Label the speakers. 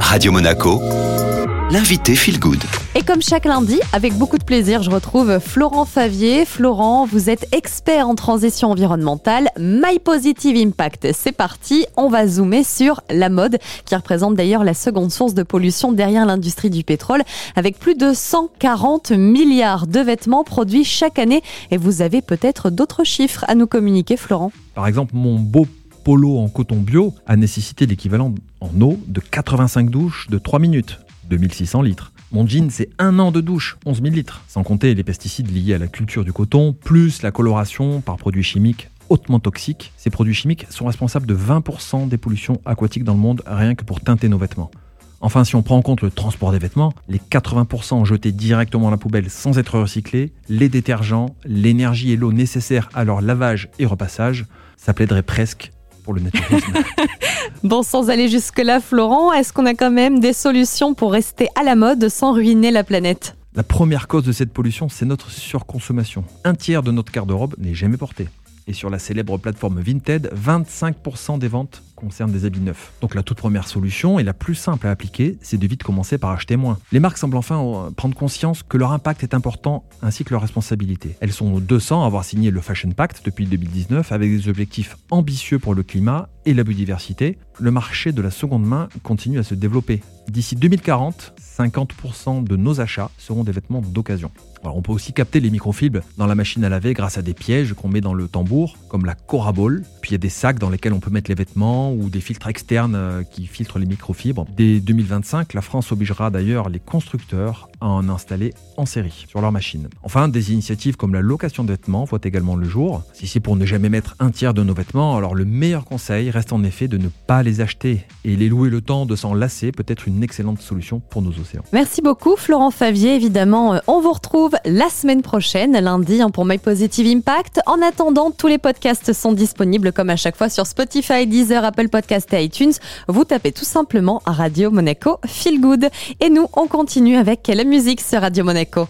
Speaker 1: Radio Monaco, l'invité Feel Good.
Speaker 2: Et comme chaque lundi, avec beaucoup de plaisir, je retrouve Florent Favier. Florent, vous êtes expert en transition environnementale. My Positive Impact, c'est parti. On va zoomer sur la mode, qui représente d'ailleurs la seconde source de pollution derrière l'industrie du pétrole, avec plus de 140 milliards de vêtements produits chaque année. Et vous avez peut-être d'autres chiffres à nous communiquer, Florent.
Speaker 3: Par exemple, mon beau polo en coton bio a nécessité l'équivalent en eau de 85 douches de 3 minutes, 2600 litres. Mon jean, c'est un an de douche, 11 000 litres, sans compter les pesticides liés à la culture du coton, plus la coloration par produits chimiques hautement toxiques. Ces produits chimiques sont responsables de 20% des pollutions aquatiques dans le monde, rien que pour teinter nos vêtements. Enfin, si on prend en compte le transport des vêtements, les 80% jetés directement à la poubelle sans être recyclés, les détergents, l'énergie et l'eau nécessaires à leur lavage et repassage, ça plaiderait presque pour le naturisme.
Speaker 2: Bon, sans aller jusque-là, Florent, est-ce qu'on a quand même des solutions pour rester à la mode sans ruiner la planète?
Speaker 3: La première cause de cette pollution, c'est notre surconsommation. Un tiers de notre garde-robe n'est jamais porté. Et sur la célèbre plateforme Vinted, 25% des ventes concernent des habits neufs. Donc la toute première solution et la plus simple à appliquer, c'est de vite commencer par acheter moins. Les marques semblent enfin euh, prendre conscience que leur impact est important ainsi que leur responsabilité. Elles sont 200 à avoir signé le Fashion Pact depuis 2019 avec des objectifs ambitieux pour le climat et la biodiversité. Le marché de la seconde main continue à se développer. D'ici 2040, 50% de nos achats seront des vêtements d'occasion. on peut aussi capter les microfibres dans la machine à laver grâce à des pièges qu'on met dans le tambour, comme la Cora Ball. Puis il y a des sacs dans lesquels on peut mettre les vêtements ou des filtres externes euh, qui filtrent les microfibres. Dès 2025, la France obligera d'ailleurs les constructeurs à en installer en série sur leurs machines. Enfin, des initiatives comme la location de vêtements voient également le jour. Si c'est pour ne jamais mettre un tiers de nos vêtements, alors le meilleur conseil reste en effet de ne pas les acheter et les louer le temps de s'en lasser peut être une excellente solution pour nos océans.
Speaker 2: Merci beaucoup Florent Favier. Évidemment, euh, on vous retrouve la semaine prochaine, lundi, hein, pour My Positive Impact. En attendant, tous les podcasts sont disponibles comme à chaque fois sur Spotify, Deezer, Apple Podcast et iTunes. Vous tapez tout simplement Radio Monaco Feel Good. Et nous, on continue avec la musique sur Radio Monaco.